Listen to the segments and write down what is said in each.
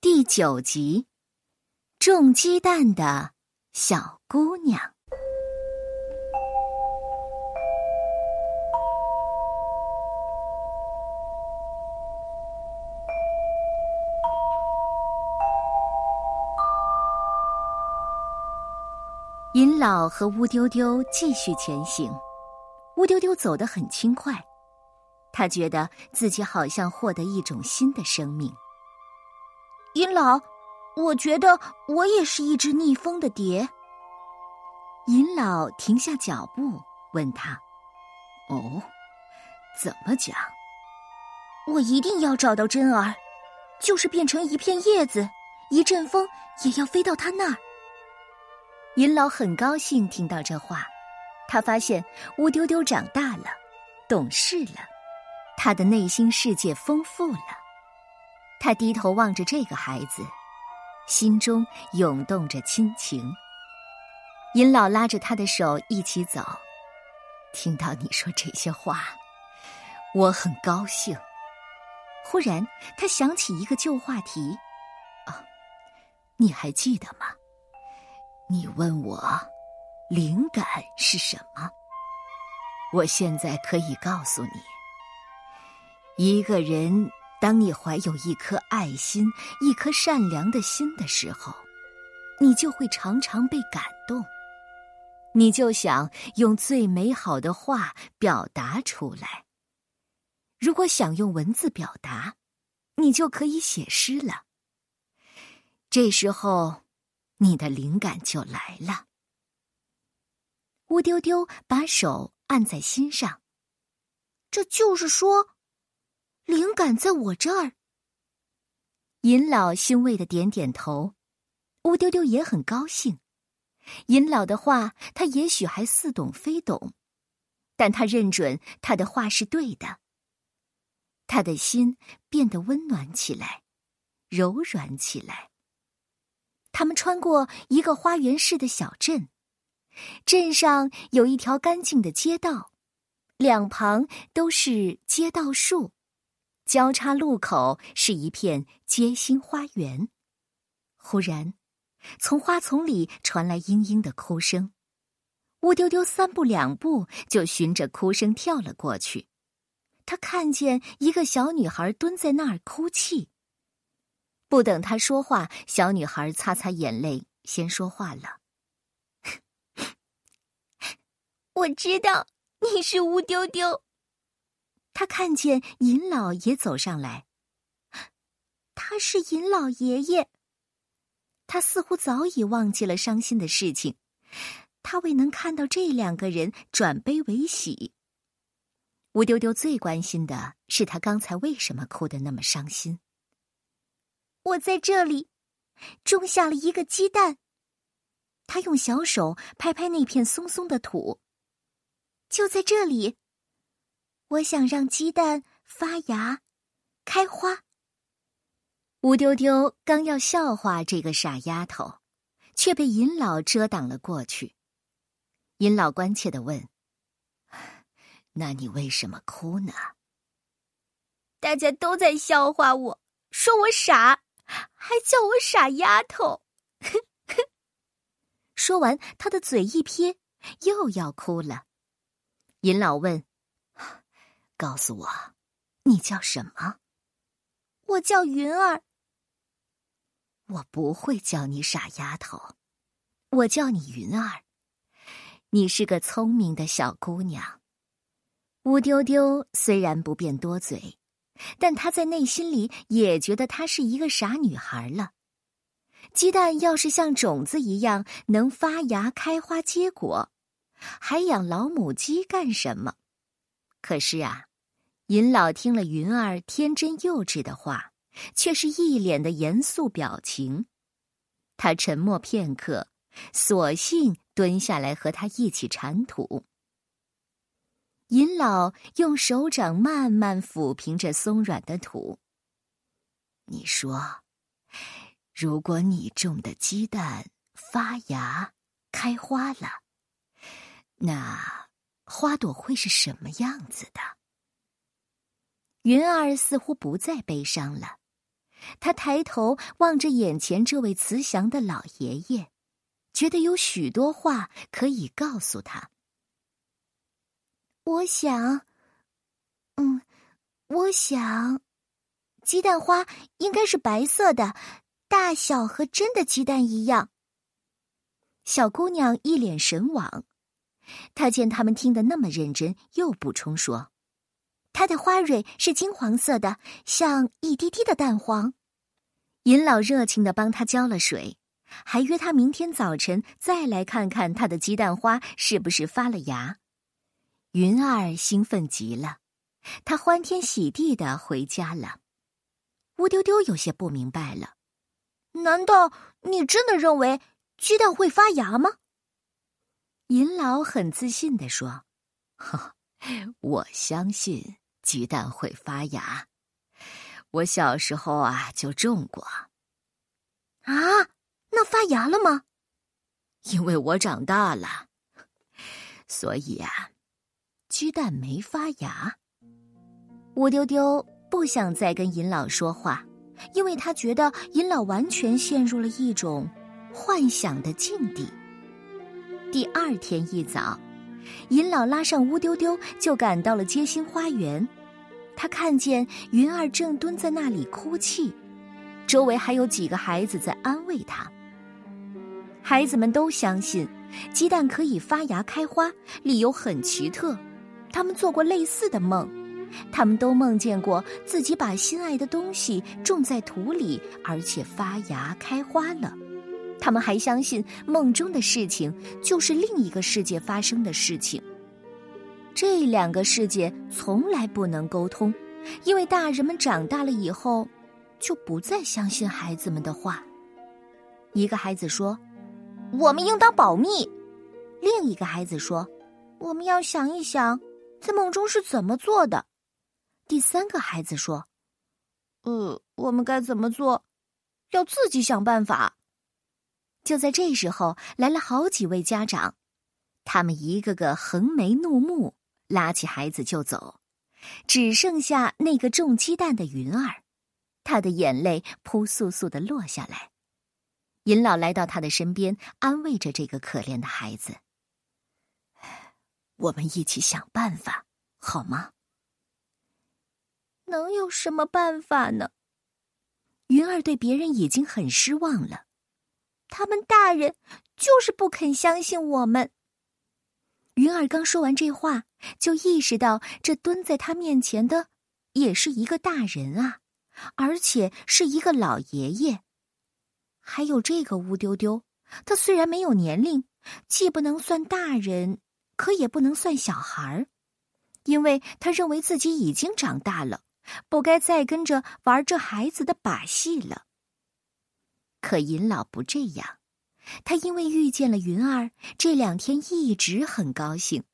第九集，种鸡蛋的小姑娘。银老和乌丢丢继续前行，乌丢丢走得很轻快，他觉得自己好像获得一种新的生命。银老，我觉得我也是一只逆风的蝶。银老停下脚步，问他：“哦，怎么讲？我一定要找到真儿，就是变成一片叶子，一阵风也要飞到他那儿。”银老很高兴听到这话，他发现乌丢丢长大了，懂事了，他的内心世界丰富了。他低头望着这个孩子，心中涌动着亲情。尹老拉着他的手一起走，听到你说这些话，我很高兴。忽然，他想起一个旧话题，啊，你还记得吗？你问我，灵感是什么？我现在可以告诉你，一个人，当你怀有一颗爱心、一颗善良的心的时候，你就会常常被感动，你就想用最美好的话表达出来。如果想用文字表达，你就可以写诗了。这时候。你的灵感就来了。乌丢丢把手按在心上，这就是说，灵感在我这儿。银老欣慰的点点头，乌丢丢也很高兴。银老的话，他也许还似懂非懂，但他认准他的话是对的。他的心变得温暖起来，柔软起来。他们穿过一个花园式的小镇，镇上有一条干净的街道，两旁都是街道树，交叉路口是一片街心花园。忽然，从花丛里传来嘤嘤的哭声，乌丢丢三步两步就循着哭声跳了过去，他看见一个小女孩蹲在那儿哭泣。不等他说话，小女孩擦擦眼泪，先说话了：“ 我知道你是乌丢丢。”他看见尹老爷走上来，他是尹老爷爷。他似乎早已忘记了伤心的事情，他未能看到这两个人转悲为喜。吴丢丢最关心的是他刚才为什么哭得那么伤心。我在这里种下了一个鸡蛋。他用小手拍拍那片松松的土，就在这里。我想让鸡蛋发芽、开花。乌丢丢刚要笑话这个傻丫头，却被尹老遮挡了过去。尹老关切的问：“那你为什么哭呢？”大家都在笑话我，说我傻。还叫我傻丫头！说完，他的嘴一撇，又要哭了。尹老问：“告诉我，你叫什么？”“我叫云儿。”“我不会叫你傻丫头，我叫你云儿。你是个聪明的小姑娘。”乌丢丢虽然不便多嘴。但他在内心里也觉得她是一个傻女孩了。鸡蛋要是像种子一样能发芽、开花、结果，还养老母鸡干什么？可是啊，尹老听了云儿天真幼稚的话，却是一脸的严肃表情。他沉默片刻，索性蹲下来和他一起铲土。尹老用手掌慢慢抚平着松软的土。你说，如果你种的鸡蛋发芽、开花了，那花朵会是什么样子的？云儿似乎不再悲伤了，他抬头望着眼前这位慈祥的老爷爷，觉得有许多话可以告诉他。我想，嗯，我想，鸡蛋花应该是白色的，大小和真的鸡蛋一样。小姑娘一脸神往，她见他们听得那么认真，又补充说：“它的花蕊是金黄色的，像一滴滴的蛋黄。”尹老热情的帮他浇了水，还约他明天早晨再来看看他的鸡蛋花是不是发了芽。云儿兴奋极了，他欢天喜地的回家了。乌丢丢有些不明白了：“难道你真的认为鸡蛋会发芽吗？”尹老很自信的说：“ 我相信鸡蛋会发芽。”我小时候啊就种过，啊，那发芽了吗？因为我长大了，所以啊，鸡蛋没发芽。乌丢丢不想再跟尹老说话，因为他觉得尹老完全陷入了一种幻想的境地。第二天一早，尹老拉上乌丢丢，就赶到了街心花园。他看见云儿正蹲在那里哭泣，周围还有几个孩子在安慰他。孩子们都相信鸡蛋可以发芽开花，理由很奇特。他们做过类似的梦，他们都梦见过自己把心爱的东西种在土里，而且发芽开花了。他们还相信梦中的事情就是另一个世界发生的事情。这两个世界从来不能沟通，因为大人们长大了以后，就不再相信孩子们的话。一个孩子说：“我们应当保密。”另一个孩子说：“我们要想一想，在梦中是怎么做的。”第三个孩子说：“呃，我们该怎么做？要自己想办法。”就在这时候，来了好几位家长，他们一个个横眉怒目。拉起孩子就走，只剩下那个种鸡蛋的云儿，他的眼泪扑簌簌的落下来。尹老来到他的身边，安慰着这个可怜的孩子：“我们一起想办法，好吗？”能有什么办法呢？云儿对别人已经很失望了，他们大人就是不肯相信我们。云儿刚说完这话，就意识到这蹲在他面前的也是一个大人啊，而且是一个老爷爷。还有这个乌丢丢，他虽然没有年龄，既不能算大人，可也不能算小孩儿，因为他认为自己已经长大了，不该再跟着玩这孩子的把戏了。可尹老不这样。他因为遇见了云儿，这两天一直很高兴。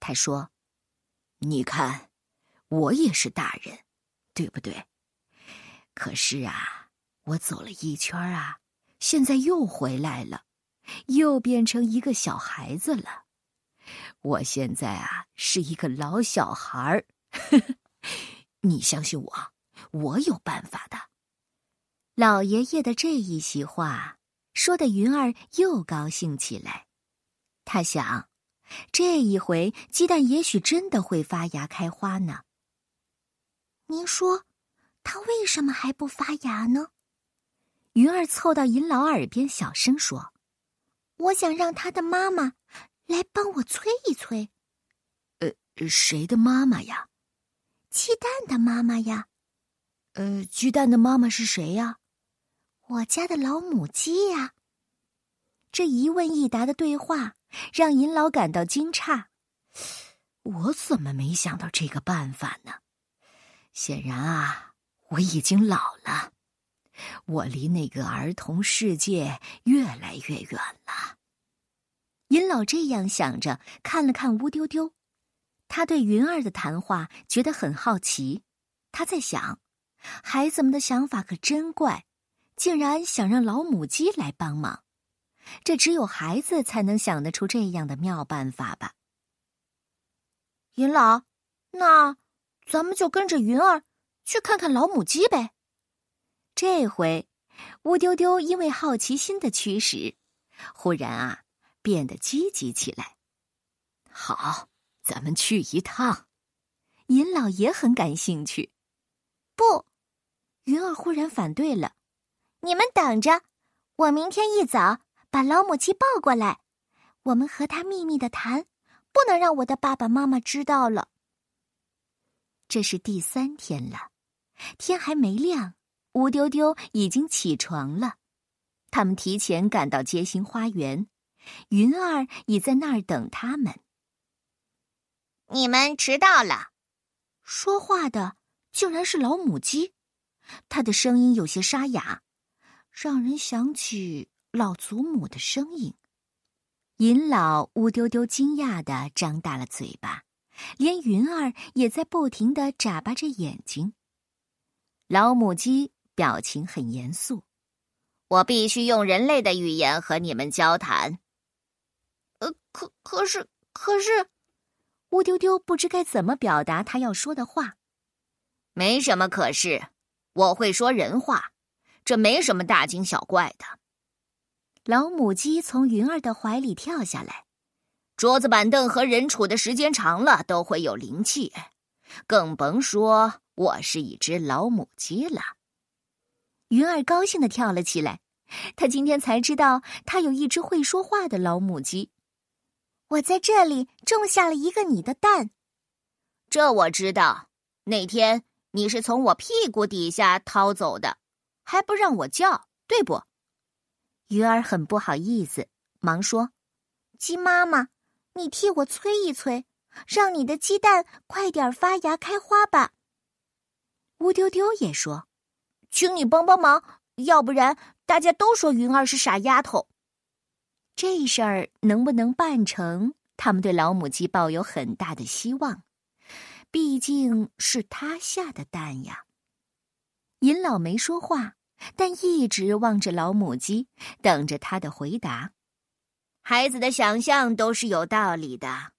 他说：“你看，我也是大人，对不对？可是啊，我走了一圈啊，现在又回来了，又变成一个小孩子了。我现在啊，是一个老小孩儿。你相信我，我有办法的。”老爷爷的这一席话。说的云儿又高兴起来，他想，这一回鸡蛋也许真的会发芽开花呢。您说，它为什么还不发芽呢？云儿凑到尹老耳边小声说：“我想让他的妈妈来帮我催一催。”呃，谁的妈妈呀？鸡蛋的妈妈呀。呃，鸡蛋的妈妈是谁呀？我家的老母鸡呀，这一问一答的对话让尹老感到惊诧。我怎么没想到这个办法呢？显然啊，我已经老了，我离那个儿童世界越来越远了。尹老这样想着，看了看乌丢丢，他对云儿的谈话觉得很好奇。他在想，孩子们的想法可真怪。竟然想让老母鸡来帮忙，这只有孩子才能想得出这样的妙办法吧？云老，那咱们就跟着云儿去看看老母鸡呗。这回，乌丢丢因为好奇心的驱使，忽然啊变得积极起来。好，咱们去一趟。银老也很感兴趣。不，云儿忽然反对了。你们等着，我明天一早把老母鸡抱过来，我们和他秘密的谈，不能让我的爸爸妈妈知道了。这是第三天了，天还没亮，乌丢丢已经起床了。他们提前赶到街心花园，云儿已在那儿等他们。你们迟到了。说话的竟然是老母鸡，它的声音有些沙哑，让人想起老祖母的声音。银老乌丢丢惊讶的张大了嘴巴，连云儿也在不停的眨巴着眼睛。老母鸡表情很严肃：“我必须用人类的语言和你们交谈。”呃，可可是可是。乌丢丢不知该怎么表达他要说的话。没什么可是，我会说人话，这没什么大惊小怪的。老母鸡从云儿的怀里跳下来，桌子板凳和人处的时间长了都会有灵气，更甭说我是一只老母鸡了。云儿高兴的跳了起来，他今天才知道他有一只会说话的老母鸡。我在这里种下了一个你的蛋，这我知道。那天你是从我屁股底下掏走的，还不让我叫，对不？鱼儿很不好意思，忙说：“鸡妈妈，你替我催一催，让你的鸡蛋快点发芽开花吧。”乌丢丢也说：“请你帮帮忙，要不然大家都说云儿是傻丫头。”这事儿能不能办成？他们对老母鸡抱有很大的希望，毕竟是他下的蛋呀。银老没说话，但一直望着老母鸡，等着他的回答。孩子的想象都是有道理的。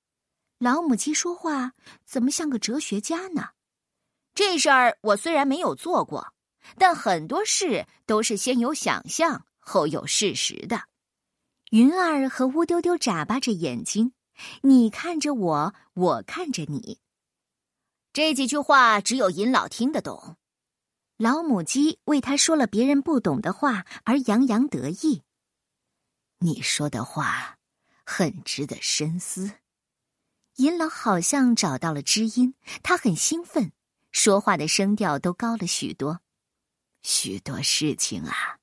老母鸡说话怎么像个哲学家呢？这事儿我虽然没有做过，但很多事都是先有想象，后有事实的。云儿和乌丢丢眨巴着眼睛，你看着我，我看着你。这几句话只有银老听得懂。老母鸡为他说了别人不懂的话而洋洋得意。你说的话很值得深思。银老好像找到了知音，他很兴奋，说话的声调都高了许多。许多事情啊。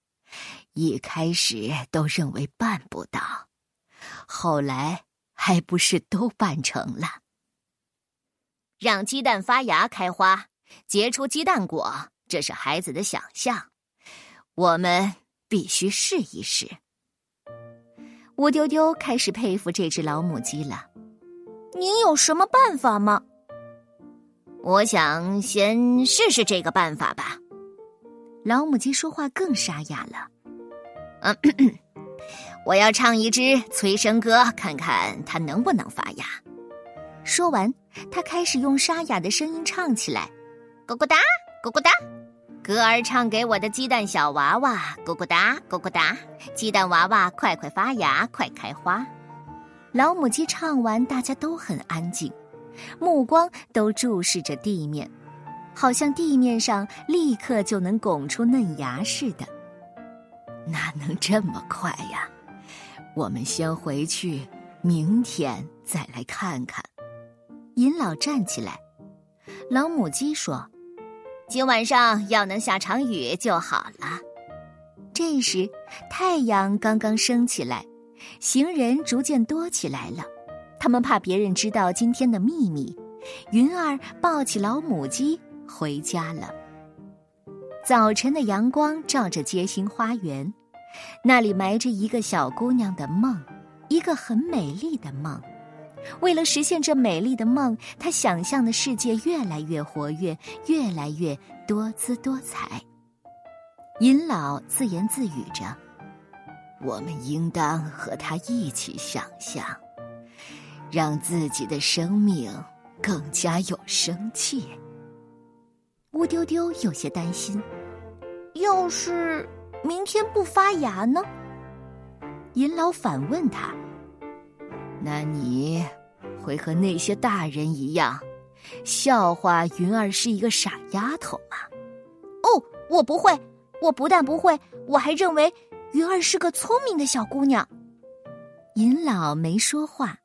一开始都认为办不到，后来还不是都办成了？让鸡蛋发芽开花，结出鸡蛋果，这是孩子的想象，我们必须试一试。乌丢丢开始佩服这只老母鸡了。你有什么办法吗？我想先试试这个办法吧。老母鸡说话更沙哑了。嗯，我要唱一支催生歌，看看它能不能发芽。说完，他开始用沙哑的声音唱起来：“咕咕哒，咕咕哒，歌儿唱给我的鸡蛋小娃娃，咕咕哒，咕咕哒，鸡蛋娃娃快快发芽，快开花。”老母鸡唱完，大家都很安静，目光都注视着地面，好像地面上立刻就能拱出嫩芽似的。哪能这么快呀？我们先回去，明天再来看看。尹老站起来，老母鸡说：“今晚上要能下场雨就好了。”这时，太阳刚刚升起来，行人逐渐多起来了。他们怕别人知道今天的秘密。云儿抱起老母鸡回家了。早晨的阳光照着街心花园，那里埋着一个小姑娘的梦，一个很美丽的梦。为了实现这美丽的梦，他想象的世界越来越活跃，越来越多姿多彩。尹老自言自语着：“我们应当和他一起想象，让自己的生命更加有生气。”乌丢丢有些担心。要是明天不发芽呢？银老反问他：“那你会和那些大人一样，笑话云儿是一个傻丫头吗？”哦，我不会，我不但不会，我还认为云儿是个聪明的小姑娘。尹老没说话，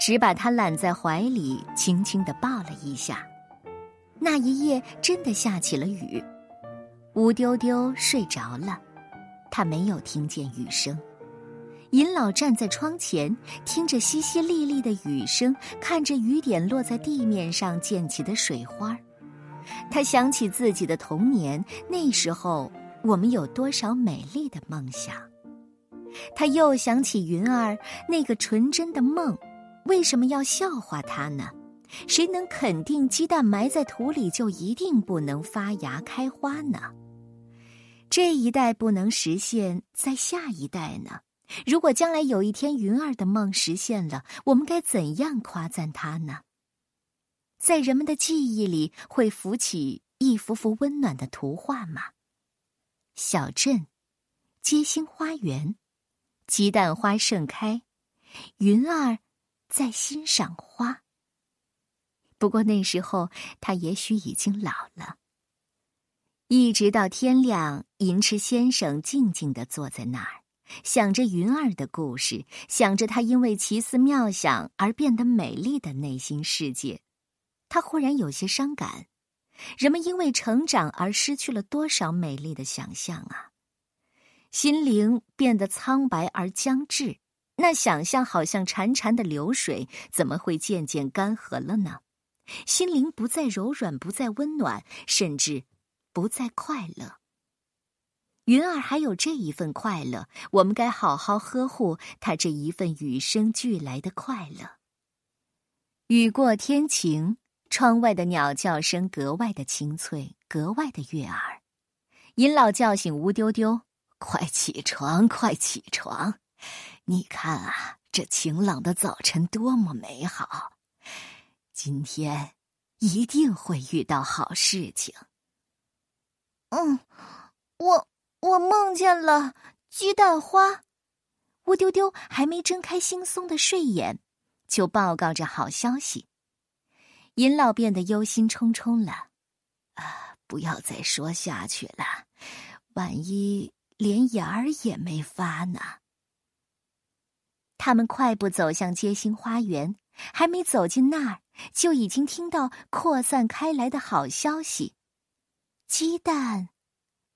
只把她揽在怀里，轻轻的抱了一下。那一夜真的下起了雨，乌丢丢睡着了，他没有听见雨声。银老站在窗前，听着淅淅沥沥的雨声，看着雨点落在地面上溅起的水花他想起自己的童年，那时候我们有多少美丽的梦想。他又想起云儿那个纯真的梦，为什么要笑话他呢？谁能肯定鸡蛋埋在土里就一定不能发芽开花呢？这一代不能实现，在下一代呢？如果将来有一天云儿的梦实现了，我们该怎样夸赞她呢？在人们的记忆里会浮起一幅幅温暖的图画吗？小镇，街心花园，鸡蛋花盛开，云儿在欣赏花。不过那时候，他也许已经老了。一直到天亮，银池先生静静的坐在那儿，想着云儿的故事，想着她因为奇思妙想而变得美丽的内心世界。他忽然有些伤感：人们因为成长而失去了多少美丽的想象啊！心灵变得苍白而僵滞，那想象好像潺潺的流水，怎么会渐渐干涸了呢？心灵不再柔软，不再温暖，甚至不再快乐。云儿还有这一份快乐，我们该好好呵护他这一份与生俱来的快乐。雨过天晴，窗外的鸟叫声格外的清脆，格外的悦耳。银老叫醒乌丢丢：“快起床，快起床！你看啊，这晴朗的早晨多么美好！”今天一定会遇到好事情。嗯，我我梦见了鸡蛋花。乌丢丢还没睁开惺忪的睡眼，就报告着好消息。银老变得忧心忡忡了。啊，不要再说下去了，万一连芽儿也没发呢？他们快步走向街心花园，还没走进那儿。就已经听到扩散开来的好消息，鸡蛋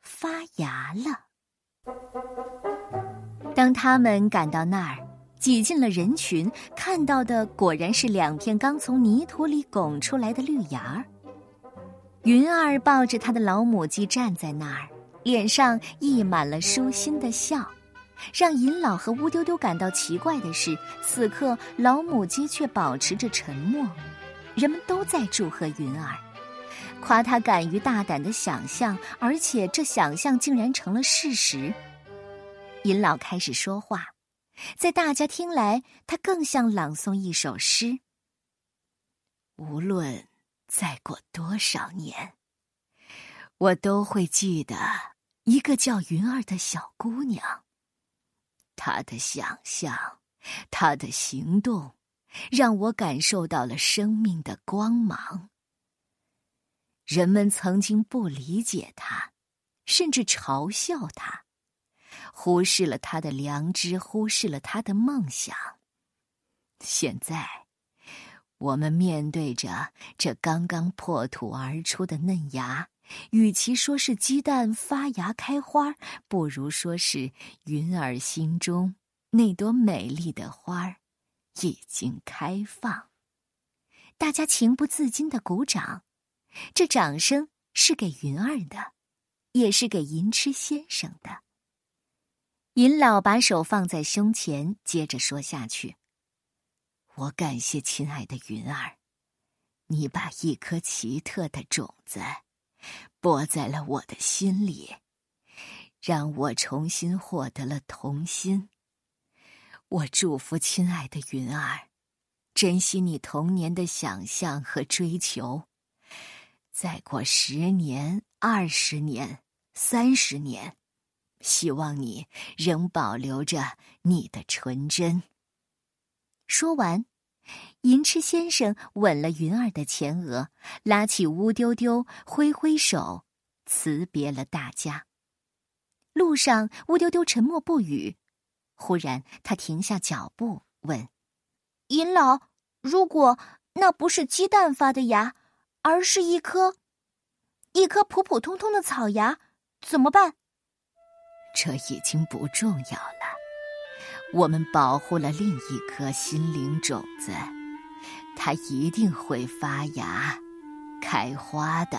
发芽了。当他们赶到那儿，挤进了人群，看到的果然是两片刚从泥土里拱出来的绿芽儿。云儿抱着他的老母鸡站在那儿，脸上溢满了舒心的笑。让银老和乌丢丢感到奇怪的是，此刻老母鸡却保持着沉默。人们都在祝贺云儿，夸他敢于大胆的想象，而且这想象竟然成了事实。银老开始说话，在大家听来，他更像朗诵一首诗。无论再过多少年，我都会记得一个叫云儿的小姑娘。她的想象，她的行动。让我感受到了生命的光芒。人们曾经不理解他，甚至嘲笑他，忽视了他的良知，忽视了他的梦想。现在，我们面对着这刚刚破土而出的嫩芽，与其说是鸡蛋发芽开花，不如说是云儿心中那朵美丽的花儿。已经开放，大家情不自禁的鼓掌。这掌声是给云儿的，也是给银痴先生的。银老把手放在胸前，接着说下去：“我感谢亲爱的云儿，你把一颗奇特的种子播在了我的心里，让我重新获得了童心。”我祝福亲爱的云儿，珍惜你童年的想象和追求。再过十年、二十年，三十年，希望你仍保留着你的纯真。说完，银翅先生吻了云儿的前额，拉起乌丢丢，挥挥手，辞别了大家。路上，乌丢丢沉默不语。忽然，他停下脚步，问：“银老，如果那不是鸡蛋发的芽，而是一颗，一颗普普通通的草芽，怎么办？”这已经不重要了。我们保护了另一颗心灵种子，它一定会发芽、开花的。